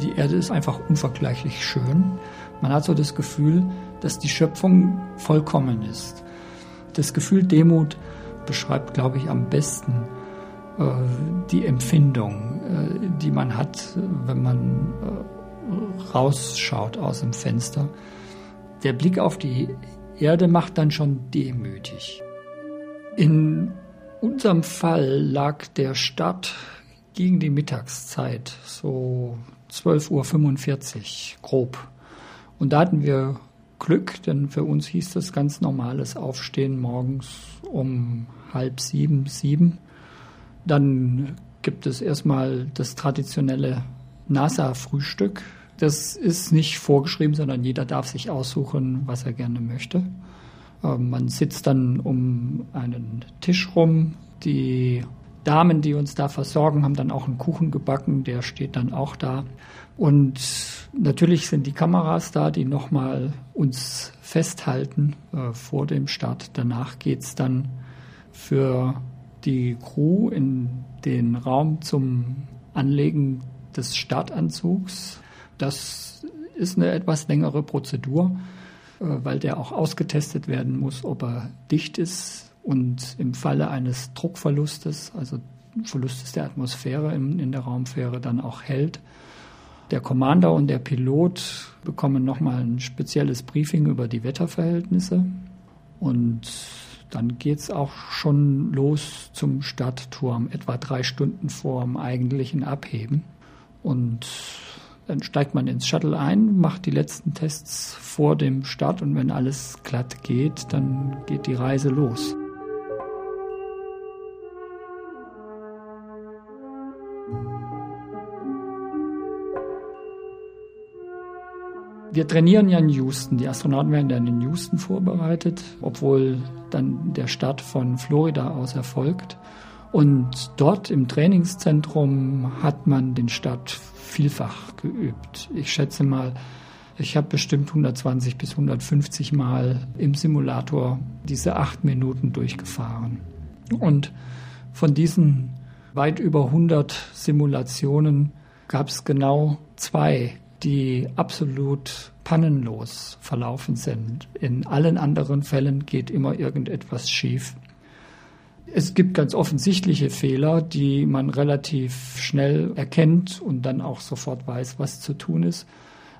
Die Erde ist einfach unvergleichlich schön. Man hat so das Gefühl, dass die Schöpfung vollkommen ist. Das Gefühl Demut beschreibt, glaube ich, am besten äh, die Empfindung, äh, die man hat, wenn man äh, rausschaut aus dem Fenster. Der Blick auf die Erde macht dann schon demütig. In unserem Fall lag der Start gegen die Mittagszeit, so 12.45 Uhr grob. Und da hatten wir Glück, denn für uns hieß das ganz normales Aufstehen morgens um halb sieben, sieben. Dann gibt es erstmal das traditionelle NASA-Frühstück. Das ist nicht vorgeschrieben, sondern jeder darf sich aussuchen, was er gerne möchte. Ähm, man sitzt dann um einen Tisch rum. Die Damen, die uns da versorgen, haben dann auch einen Kuchen gebacken, der steht dann auch da. Und natürlich sind die Kameras da, die nochmal uns festhalten äh, vor dem Start. Danach geht's dann für die Crew in den Raum zum Anlegen des Startanzugs. Das ist eine etwas längere Prozedur, äh, weil der auch ausgetestet werden muss, ob er dicht ist und im Falle eines Druckverlustes, also Verlustes der Atmosphäre in, in der Raumfähre, dann auch hält. Der Commander und der Pilot bekommen nochmal ein spezielles Briefing über die Wetterverhältnisse und dann geht es auch schon los zum Stadtturm, etwa drei Stunden vor dem eigentlichen Abheben. Und dann steigt man ins Shuttle ein, macht die letzten Tests vor dem Start und wenn alles glatt geht, dann geht die Reise los. Wir trainieren ja in Houston. Die Astronauten werden dann in Houston vorbereitet, obwohl dann der Start von Florida aus erfolgt. Und dort im Trainingszentrum hat man den Start vielfach geübt. Ich schätze mal, ich habe bestimmt 120 bis 150 Mal im Simulator diese acht Minuten durchgefahren. Und von diesen weit über 100 Simulationen gab es genau zwei, die absolut pannenlos verlaufen sind. In allen anderen Fällen geht immer irgendetwas schief. Es gibt ganz offensichtliche Fehler, die man relativ schnell erkennt und dann auch sofort weiß, was zu tun ist.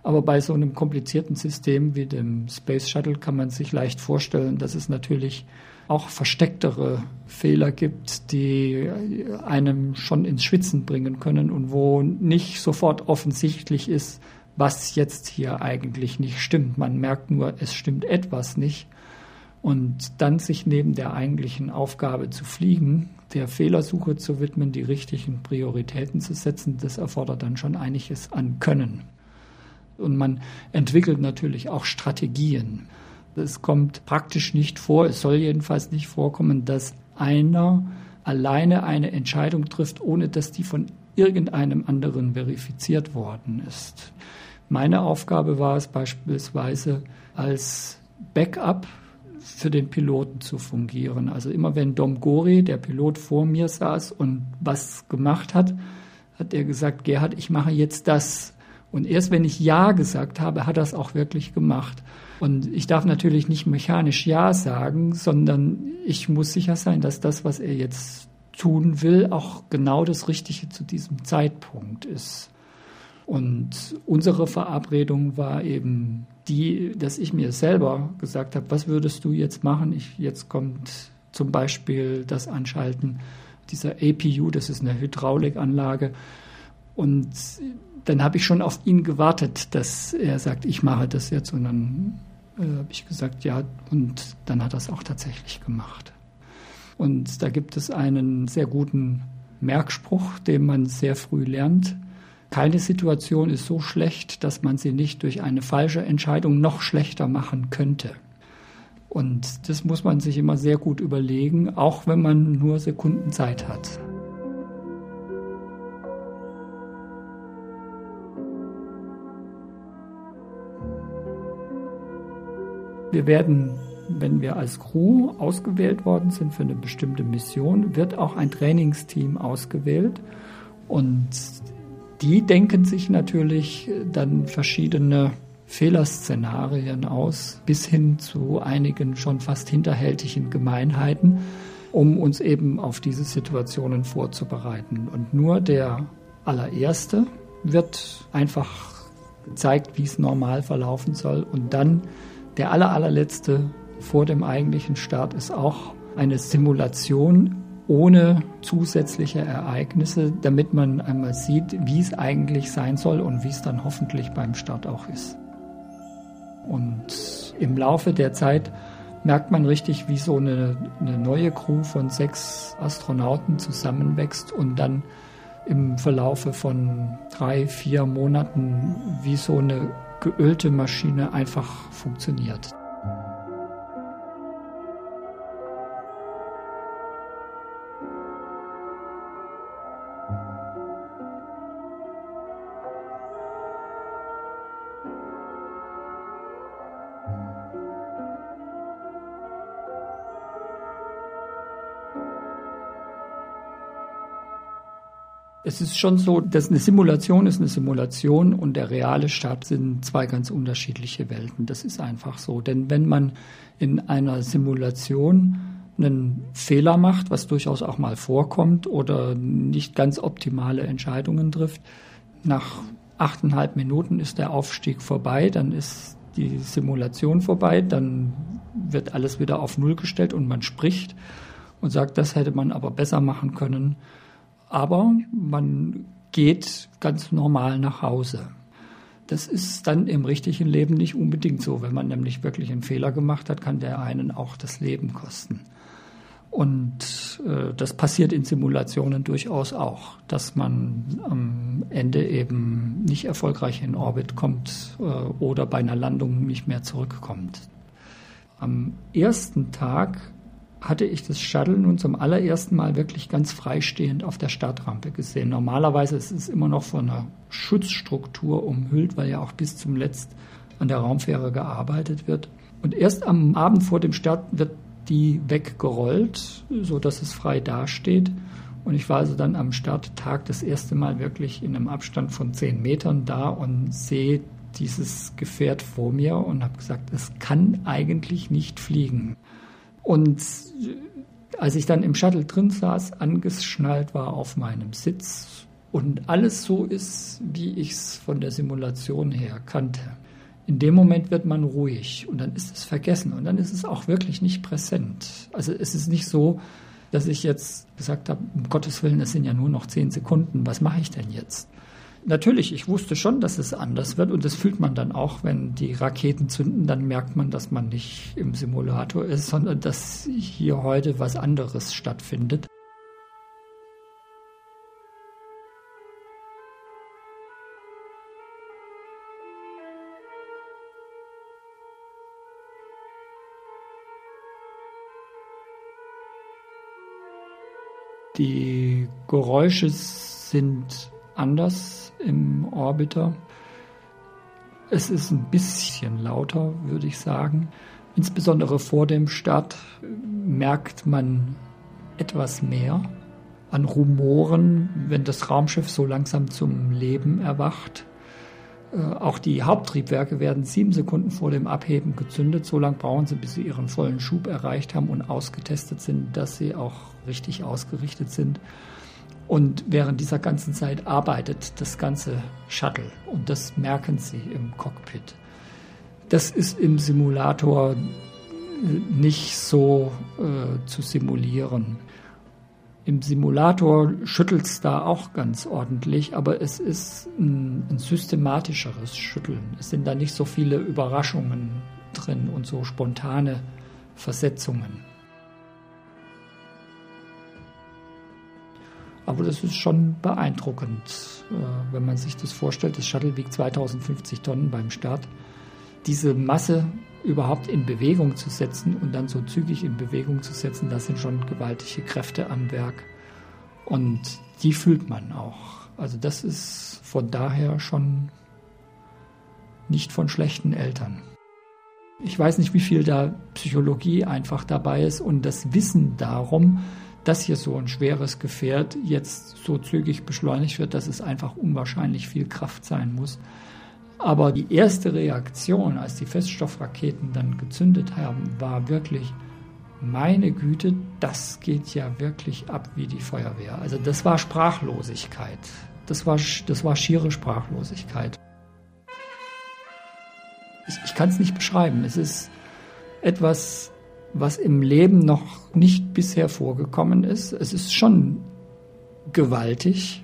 Aber bei so einem komplizierten System wie dem Space Shuttle kann man sich leicht vorstellen, dass es natürlich auch verstecktere Fehler gibt, die einem schon ins Schwitzen bringen können und wo nicht sofort offensichtlich ist, was jetzt hier eigentlich nicht stimmt. Man merkt nur, es stimmt etwas nicht. Und dann sich neben der eigentlichen Aufgabe zu fliegen, der Fehlersuche zu widmen, die richtigen Prioritäten zu setzen, das erfordert dann schon einiges an Können. Und man entwickelt natürlich auch Strategien. Es kommt praktisch nicht vor, es soll jedenfalls nicht vorkommen, dass einer alleine eine Entscheidung trifft, ohne dass die von irgendeinem anderen verifiziert worden ist. Meine Aufgabe war es beispielsweise als Backup für den Piloten zu fungieren. Also immer wenn Dom Gori, der Pilot vor mir saß und was gemacht hat, hat er gesagt, Gerhard, ich mache jetzt das. Und erst wenn ich Ja gesagt habe, hat er es auch wirklich gemacht. Und ich darf natürlich nicht mechanisch Ja sagen, sondern ich muss sicher sein, dass das, was er jetzt tun will, auch genau das Richtige zu diesem Zeitpunkt ist. Und unsere Verabredung war eben die, dass ich mir selber gesagt habe, was würdest du jetzt machen? Ich, jetzt kommt zum Beispiel das Anschalten dieser APU, das ist eine Hydraulikanlage. Und dann habe ich schon auf ihn gewartet, dass er sagt, ich mache das jetzt. Und dann äh, habe ich gesagt, ja. Und dann hat er es auch tatsächlich gemacht. Und da gibt es einen sehr guten Merkspruch, den man sehr früh lernt. Keine Situation ist so schlecht, dass man sie nicht durch eine falsche Entscheidung noch schlechter machen könnte. Und das muss man sich immer sehr gut überlegen, auch wenn man nur Sekunden Zeit hat. Wir werden, wenn wir als Crew ausgewählt worden sind für eine bestimmte Mission, wird auch ein Trainingsteam ausgewählt. Und die denken sich natürlich dann verschiedene Fehlerszenarien aus, bis hin zu einigen schon fast hinterhältigen Gemeinheiten, um uns eben auf diese Situationen vorzubereiten. Und nur der allererste wird einfach gezeigt, wie es normal verlaufen soll. Und dann der aller, allerletzte vor dem eigentlichen Start ist auch eine Simulation ohne zusätzliche Ereignisse, damit man einmal sieht, wie es eigentlich sein soll und wie es dann hoffentlich beim Start auch ist. Und im Laufe der Zeit merkt man richtig, wie so eine, eine neue Crew von sechs Astronauten zusammenwächst und dann im Verlaufe von drei, vier Monaten wie so eine geölte Maschine einfach funktioniert. Es ist schon so, dass eine Simulation ist eine Simulation und der reale Start sind zwei ganz unterschiedliche Welten. Das ist einfach so. Denn wenn man in einer Simulation einen Fehler macht, was durchaus auch mal vorkommt oder nicht ganz optimale Entscheidungen trifft, nach achteinhalb Minuten ist der Aufstieg vorbei, dann ist die Simulation vorbei, dann wird alles wieder auf Null gestellt und man spricht und sagt, das hätte man aber besser machen können aber man geht ganz normal nach Hause. Das ist dann im richtigen Leben nicht unbedingt so. Wenn man nämlich wirklich einen Fehler gemacht hat, kann der einen auch das Leben kosten. Und äh, das passiert in Simulationen durchaus auch, dass man am Ende eben nicht erfolgreich in Orbit kommt äh, oder bei einer Landung nicht mehr zurückkommt. Am ersten Tag hatte ich das Shuttle nun zum allerersten Mal wirklich ganz freistehend auf der Startrampe gesehen. Normalerweise ist es immer noch von einer Schutzstruktur umhüllt, weil ja auch bis zum Letzt an der Raumfähre gearbeitet wird. Und erst am Abend vor dem Start wird die weggerollt, so dass es frei dasteht. Und ich war also dann am Starttag das erste Mal wirklich in einem Abstand von zehn Metern da und sehe dieses Gefährt vor mir und habe gesagt, es kann eigentlich nicht fliegen. Und als ich dann im Shuttle drin saß, angeschnallt war auf meinem Sitz und alles so ist, wie ich es von der Simulation her kannte. In dem Moment wird man ruhig und dann ist es vergessen und dann ist es auch wirklich nicht präsent. Also es ist nicht so, dass ich jetzt gesagt habe, um Gottes Willen, es sind ja nur noch zehn Sekunden, was mache ich denn jetzt? Natürlich, ich wusste schon, dass es anders wird und das fühlt man dann auch, wenn die Raketen zünden, dann merkt man, dass man nicht im Simulator ist, sondern dass hier heute was anderes stattfindet. Die Geräusche sind anders im Orbiter. Es ist ein bisschen lauter, würde ich sagen. Insbesondere vor dem Start merkt man etwas mehr an Rumoren, wenn das Raumschiff so langsam zum Leben erwacht. Äh, auch die Haupttriebwerke werden sieben Sekunden vor dem Abheben gezündet. So lange brauchen sie, bis sie ihren vollen Schub erreicht haben und ausgetestet sind, dass sie auch richtig ausgerichtet sind. Und während dieser ganzen Zeit arbeitet das ganze Shuttle und das merken Sie im Cockpit. Das ist im Simulator nicht so äh, zu simulieren. Im Simulator schüttelt es da auch ganz ordentlich, aber es ist ein, ein systematischeres Schütteln. Es sind da nicht so viele Überraschungen drin und so spontane Versetzungen. Aber das ist schon beeindruckend, äh, wenn man sich das vorstellt. Das Shuttle wiegt 2050 Tonnen beim Start. Diese Masse überhaupt in Bewegung zu setzen und dann so zügig in Bewegung zu setzen, das sind schon gewaltige Kräfte am Werk. Und die fühlt man auch. Also das ist von daher schon nicht von schlechten Eltern. Ich weiß nicht, wie viel da Psychologie einfach dabei ist und das Wissen darum, dass hier so ein schweres Gefährt jetzt so zügig beschleunigt wird, dass es einfach unwahrscheinlich viel Kraft sein muss. Aber die erste Reaktion, als die Feststoffraketen dann gezündet haben, war wirklich, meine Güte, das geht ja wirklich ab wie die Feuerwehr. Also das war Sprachlosigkeit. Das war, das war schiere Sprachlosigkeit. Ich, ich kann es nicht beschreiben. Es ist etwas, was im Leben noch nicht bisher vorgekommen ist. Es ist schon gewaltig.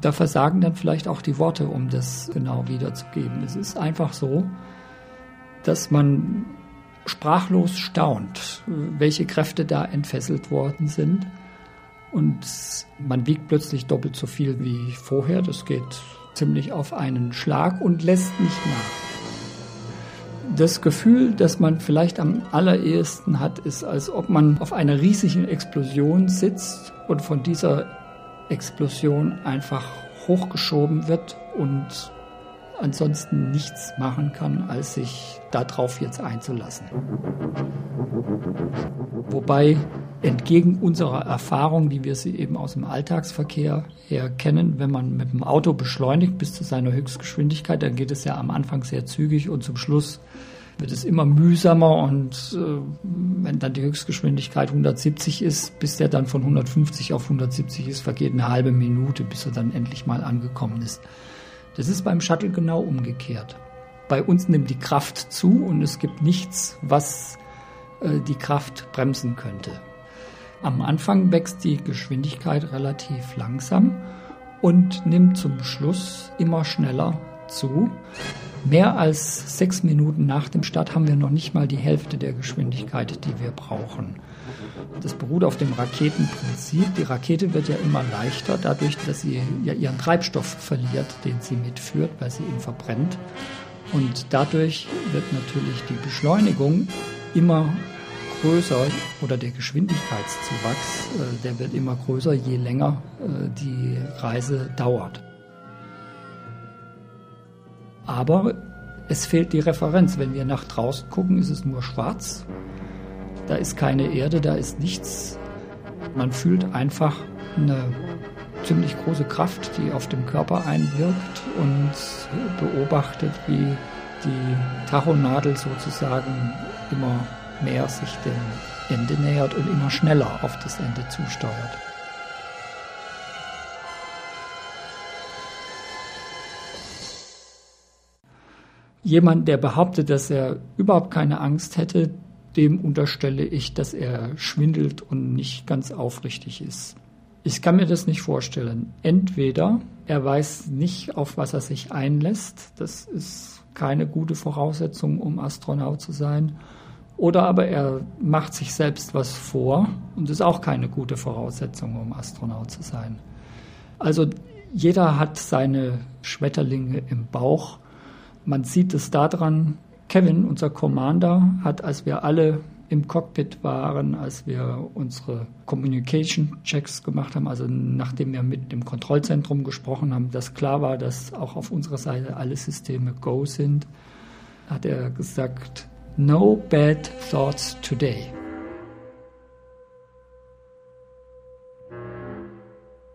Da versagen dann vielleicht auch die Worte, um das genau wiederzugeben. Es ist einfach so, dass man sprachlos staunt, welche Kräfte da entfesselt worden sind. Und man wiegt plötzlich doppelt so viel wie vorher. Das geht ziemlich auf einen Schlag und lässt nicht nach. Das Gefühl, das man vielleicht am allerersten hat, ist, als ob man auf einer riesigen Explosion sitzt und von dieser Explosion einfach hochgeschoben wird und ansonsten nichts machen kann, als sich darauf jetzt einzulassen. Wobei entgegen unserer Erfahrung, wie wir sie eben aus dem Alltagsverkehr her kennen, wenn man mit dem Auto beschleunigt bis zu seiner Höchstgeschwindigkeit, dann geht es ja am Anfang sehr zügig und zum Schluss wird es immer mühsamer und äh, wenn dann die Höchstgeschwindigkeit 170 ist, bis der dann von 150 auf 170 ist, vergeht eine halbe Minute, bis er dann endlich mal angekommen ist. Das ist beim Shuttle genau umgekehrt. Bei uns nimmt die Kraft zu und es gibt nichts, was äh, die Kraft bremsen könnte. Am Anfang wächst die Geschwindigkeit relativ langsam und nimmt zum Schluss immer schneller zu. Mehr als sechs Minuten nach dem Start haben wir noch nicht mal die Hälfte der Geschwindigkeit, die wir brauchen. Das beruht auf dem Raketenprinzip. Die Rakete wird ja immer leichter, dadurch, dass sie ja ihren Treibstoff verliert, den sie mitführt, weil sie ihn verbrennt. Und dadurch wird natürlich die Beschleunigung immer größer oder der Geschwindigkeitszuwachs, äh, der wird immer größer, je länger äh, die Reise dauert. Aber es fehlt die Referenz. Wenn wir nach draußen gucken, ist es nur schwarz. Da ist keine Erde, da ist nichts. Man fühlt einfach eine ziemlich große Kraft, die auf dem Körper einwirkt und beobachtet, wie die Tachonadel sozusagen immer mehr sich dem Ende nähert und immer schneller auf das Ende zusteuert. Jemand, der behauptet, dass er überhaupt keine Angst hätte, dem unterstelle ich, dass er schwindelt und nicht ganz aufrichtig ist. Ich kann mir das nicht vorstellen. Entweder er weiß nicht, auf was er sich einlässt, das ist keine gute Voraussetzung, um Astronaut zu sein, oder aber er macht sich selbst was vor und ist auch keine gute Voraussetzung, um Astronaut zu sein. Also jeder hat seine Schmetterlinge im Bauch man sieht es daran, Kevin, unser Commander, hat, als wir alle im Cockpit waren, als wir unsere Communication Checks gemacht haben, also nachdem wir mit dem Kontrollzentrum gesprochen haben, dass klar war, dass auch auf unserer Seite alle Systeme Go sind, hat er gesagt, no bad thoughts today.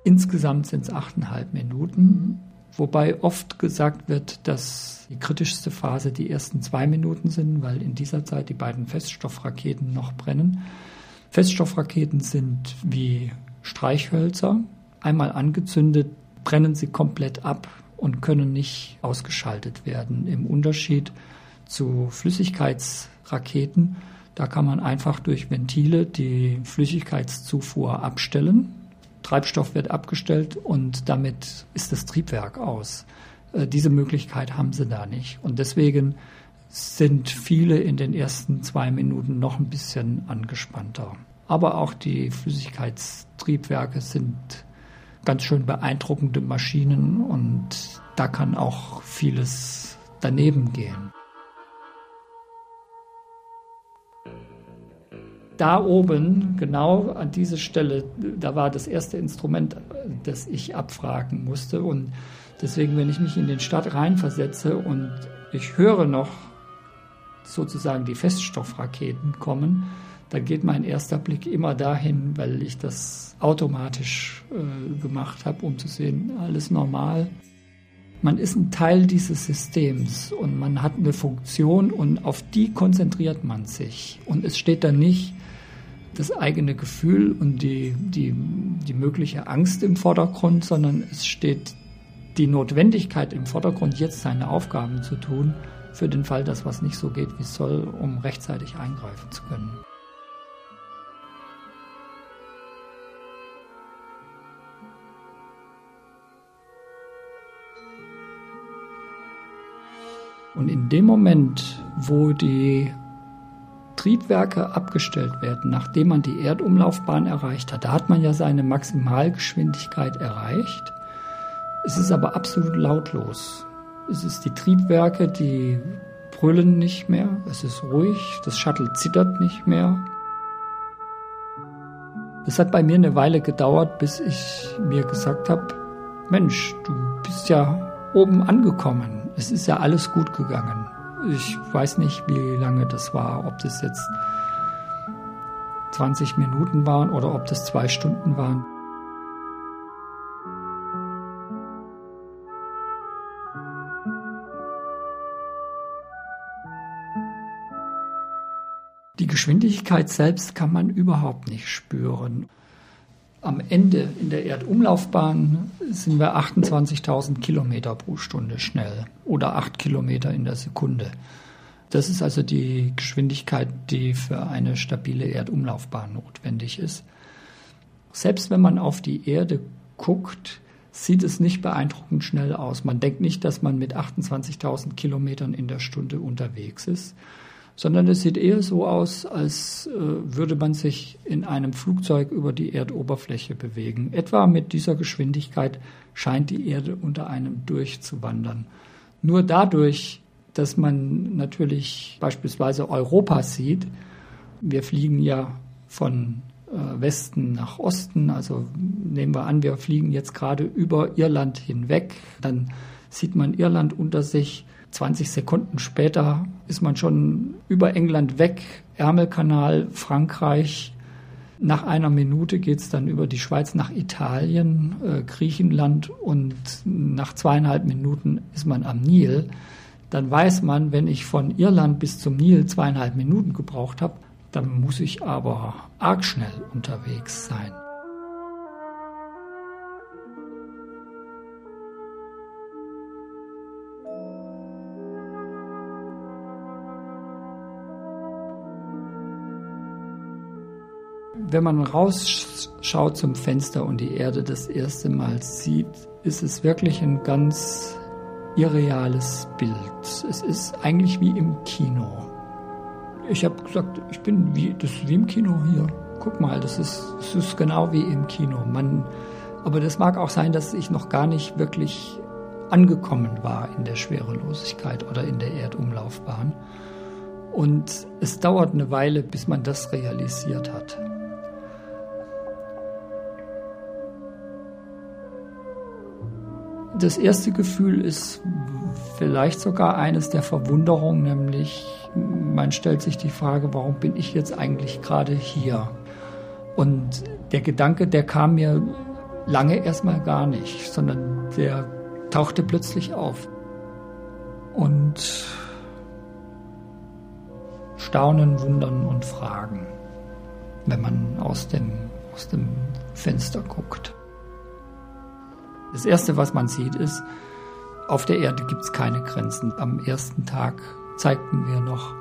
Insgesamt sind es achteinhalb Minuten wobei oft gesagt wird, dass die kritischste Phase die ersten zwei Minuten sind, weil in dieser Zeit die beiden Feststoffraketen noch brennen. Feststoffraketen sind wie Streichhölzer. Einmal angezündet, brennen sie komplett ab und können nicht ausgeschaltet werden. Im Unterschied zu Flüssigkeitsraketen, da kann man einfach durch Ventile die Flüssigkeitszufuhr abstellen Treibstoff wird abgestellt und damit ist das Triebwerk aus. Äh, diese Möglichkeit haben sie da nicht. Und deswegen sind viele in den ersten zwei Minuten noch ein bisschen angespannter. Aber auch die Flüssigkeitstriebwerke sind ganz schön beeindruckende Maschinen und da kann auch vieles daneben gehen. Da oben, genau an diese Stelle, da war das erste Instrument, das ich abfragen musste. Und deswegen, wenn ich mich in den Start reinversetze und ich höre noch sozusagen die Feststoffraketen kommen, da geht mein erster Blick immer dahin, weil ich das automatisch äh, gemacht habe, um zu sehen, alles normal. Man ist ein Teil dieses Systems und man hat eine Funktion und auf die konzentriert man sich. Und es steht dann nicht das eigene Gefühl und die, die, die mögliche Angst im Vordergrund, sondern es steht die Notwendigkeit im Vordergrund, jetzt seine Aufgaben zu tun, für den Fall, dass was nicht so geht, wie es soll, um rechtzeitig eingreifen zu können. Und in dem Moment, wo die Triebwerke abgestellt werden, nachdem man die Erdumlaufbahn erreicht hat, da hat man ja seine Maximalgeschwindigkeit erreicht. Es ist aber absolut lautlos. Es ist die Triebwerke, die brüllen nicht mehr, es ist ruhig, das Shuttle zittert nicht mehr. Es hat bei mir eine Weile gedauert, bis ich mir gesagt habe, Mensch, du bist ja oben angekommen es ist ja alles gut gegangen. Ich weiß nicht, wie lange das war, ob das jetzt 20 Minuten waren oder ob das zwei Stunden waren. Die Geschwindigkeit selbst kann man überhaupt nicht spüren. Am Ende in der Erdumlaufbahn sind wir 28.000 Kilometer pro Stunde schnell oder 8 Kilometer in der Sekunde. Das ist also die Geschwindigkeit, die für eine stabile Erdumlaufbahn notwendig ist. Selbst wenn man auf die Erde guckt, sieht es nicht beeindruckend schnell aus. Man denkt nicht, dass man mit 28.000 Kilometern in der Stunde unterwegs ist sondern es sieht eher so aus, als äh, würde man sich in einem Flugzeug über die Erdoberfläche bewegen. Etwa mit dieser Geschwindigkeit scheint die Erde unter einem durchzuwandern. Nur dadurch, dass man natürlich beispielsweise Europa sieht, wir fliegen ja von äh, Westen nach Osten, also nehmen wir an, wir fliegen jetzt gerade über Irland hinweg, dann sieht man Irland unter sich, 20 Sekunden später ist man schon über England weg, Ärmelkanal, Frankreich. Nach einer Minute geht es dann über die Schweiz nach Italien, äh, Griechenland und nach zweieinhalb Minuten ist man am Nil. Dann weiß man, wenn ich von Irland bis zum Nil zweieinhalb Minuten gebraucht habe, dann muss ich aber arg schnell unterwegs sein. Wenn man rausschaut zum Fenster und die Erde das erste Mal sieht, ist es wirklich ein ganz irreales Bild. Es ist eigentlich wie im Kino. Ich habe gesagt, ich bin wie, das ist wie im Kino hier. Guck mal, das ist, das ist genau wie im Kino. Man, aber das mag auch sein, dass ich noch gar nicht wirklich angekommen war in der Schwerelosigkeit oder in der Erdumlaufbahn. Und es dauert eine Weile, bis man das realisiert hat. Das erste Gefühl ist vielleicht sogar eines der Verwunderung, nämlich man stellt sich die Frage, warum bin ich jetzt eigentlich gerade hier? Und der Gedanke, der kam mir lange erstmal gar nicht, sondern der tauchte plötzlich auf. Und Staunen, Wundern und Fragen, wenn man aus dem, aus dem Fenster guckt. Das Erste, was man sieht, ist, auf der Erde gibt es keine Grenzen. Am ersten Tag zeigten wir noch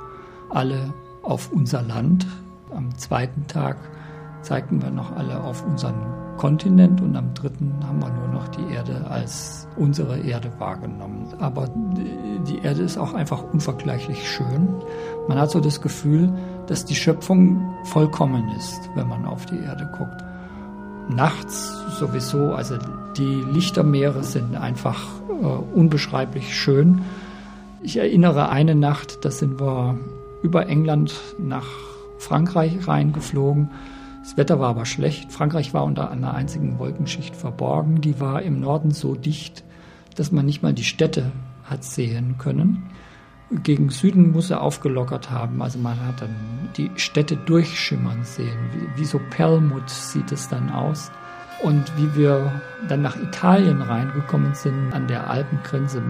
alle auf unser Land. Am zweiten Tag zeigten wir noch alle auf unseren Kontinent und am dritten haben wir nur noch die Erde als unsere Erde wahrgenommen. Aber die Erde ist auch einfach unvergleichlich schön. Man hat so das Gefühl, dass die Schöpfung vollkommen ist, wenn man auf die Erde guckt. Nachts sowieso, also die Lichtermeere sind einfach äh, unbeschreiblich schön. Ich erinnere eine Nacht, da sind wir über England nach Frankreich reingeflogen. Das Wetter war aber schlecht. Frankreich war unter einer einzigen Wolkenschicht verborgen. Die war im Norden so dicht, dass man nicht mal die Städte hat sehen können. Gegen Süden muss er aufgelockert haben. Also man hat dann die Städte durchschimmern sehen. Wie, wie so Perlmutt sieht es dann aus. Und wie wir dann nach Italien reingekommen sind, an der Alpengrenze,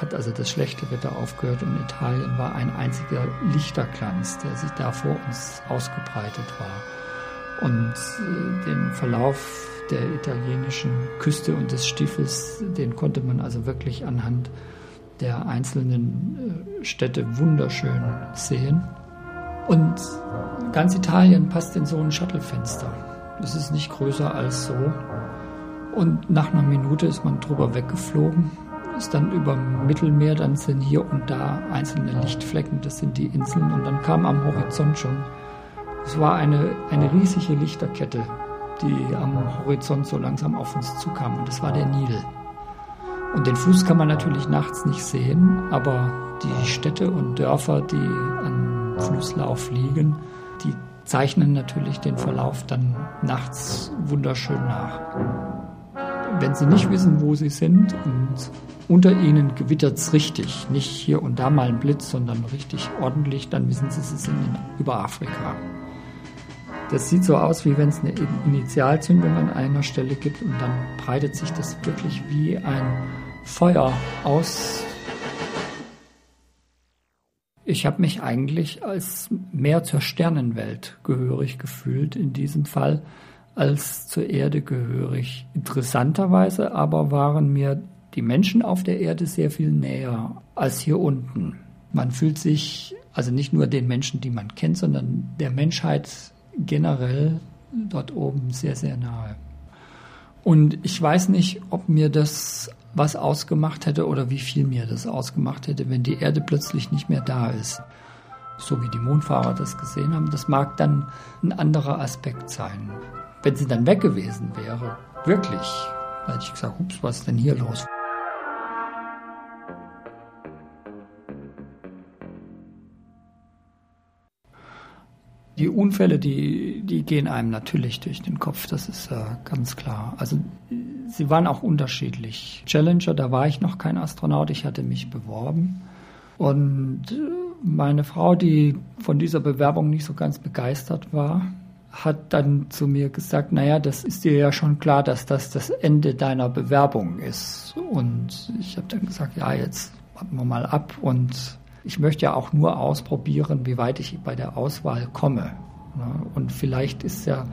hat also das schlechte Wetter aufgehört und Italien war ein einziger Lichterglanz, der sich da vor uns ausgebreitet war. Und äh, den Verlauf der italienischen Küste und des Stiefels, den konnte man also wirklich anhand der einzelnen äh, Städte wunderschön sehen. Und ganz Italien passt in so ein Shuttlefenster. Es ist nicht größer als so. Und nach einer Minute ist man drüber weggeflogen, ist dann über Mittelmeer, dann sind hier und da einzelne Lichtflecken, das sind die Inseln. Und dann kam am Horizont schon, es war eine, eine riesige Lichterkette, die am Horizont so langsam auf uns zukam. Und das war der Nil. Und den Fluss kann man natürlich nachts nicht sehen, aber die Städte und Dörfer, die am Flusslauf liegen, die zeichnen natürlich den Verlauf dann nachts wunderschön nach. Wenn Sie nicht wissen, wo Sie sind und unter Ihnen gewittert es richtig, nicht hier und da mal ein Blitz, sondern richtig ordentlich, dann wissen Sie, Sie sind über Afrika. Das sieht so aus, wie wenn es eine Initialzündung an einer Stelle gibt und dann breitet sich das wirklich wie ein Feuer aus. Ich habe mich eigentlich als mehr zur Sternenwelt gehörig gefühlt in diesem Fall als zur Erde gehörig. Interessanterweise aber waren mir die Menschen auf der Erde sehr viel näher als hier unten. Man fühlt sich also nicht nur den Menschen, die man kennt, sondern der Menschheit generell dort oben sehr, sehr nahe. Und ich weiß nicht, ob mir das was ausgemacht hätte oder wie viel mir das ausgemacht hätte, wenn die Erde plötzlich nicht mehr da ist. So wie die Mondfahrer das gesehen haben, das mag dann ein anderer Aspekt sein. Wenn sie dann weg gewesen wäre, wirklich, da hätte ich gesagt, ups, was ist denn hier los? Die Unfälle, die, die gehen einem natürlich durch den Kopf, das ist äh, ganz klar. Also sie waren auch unterschiedlich. Challenger, da war ich noch kein Astronaut, ich hatte mich beworben. Und äh, meine Frau, die von dieser Bewerbung nicht so ganz begeistert war, hat dann zu mir gesagt, naja, das ist dir ja schon klar, dass das das Ende deiner Bewerbung ist. Und ich habe dann gesagt, ja, jetzt warten wir mal ab und ich möchte ja auch nur ausprobieren, wie weit ich bei der Auswahl komme. Und vielleicht ist ja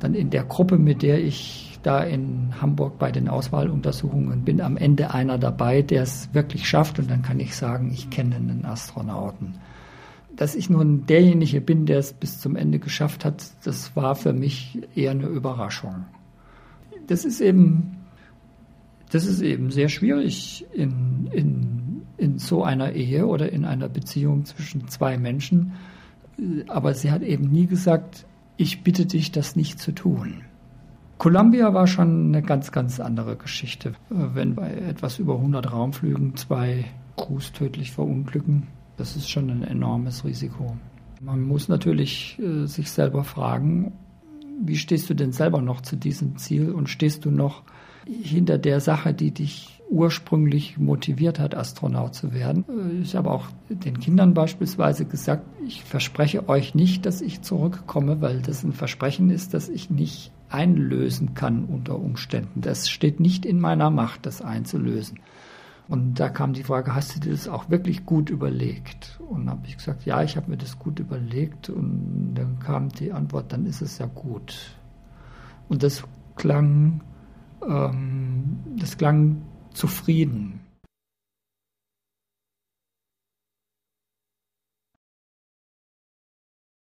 dann in der Gruppe, mit der ich da in Hamburg bei den Auswahluntersuchungen bin, am Ende einer dabei, der es wirklich schafft. Und dann kann ich sagen, ich kenne einen Astronauten. Dass ich nun derjenige bin, der es bis zum Ende geschafft hat, das war für mich eher eine Überraschung. Das ist eben, das ist eben sehr schwierig in, in in so einer Ehe oder in einer Beziehung zwischen zwei Menschen. Aber sie hat eben nie gesagt, ich bitte dich, das nicht zu tun. Columbia war schon eine ganz, ganz andere Geschichte. Wenn bei etwas über 100 Raumflügen zwei Crews tödlich verunglücken, das ist schon ein enormes Risiko. Man muss natürlich äh, sich selber fragen, wie stehst du denn selber noch zu diesem Ziel und stehst du noch hinter der Sache, die dich ursprünglich motiviert hat, Astronaut zu werden. Ich habe auch den Kindern beispielsweise gesagt, ich verspreche euch nicht, dass ich zurückkomme, weil das ein Versprechen ist, das ich nicht einlösen kann unter Umständen. Das steht nicht in meiner Macht, das einzulösen. Und da kam die Frage, hast du dir das auch wirklich gut überlegt? Und habe ich gesagt, ja, ich habe mir das gut überlegt. Und dann kam die Antwort, dann ist es ja gut. Und das klang, ähm, das klang zufrieden.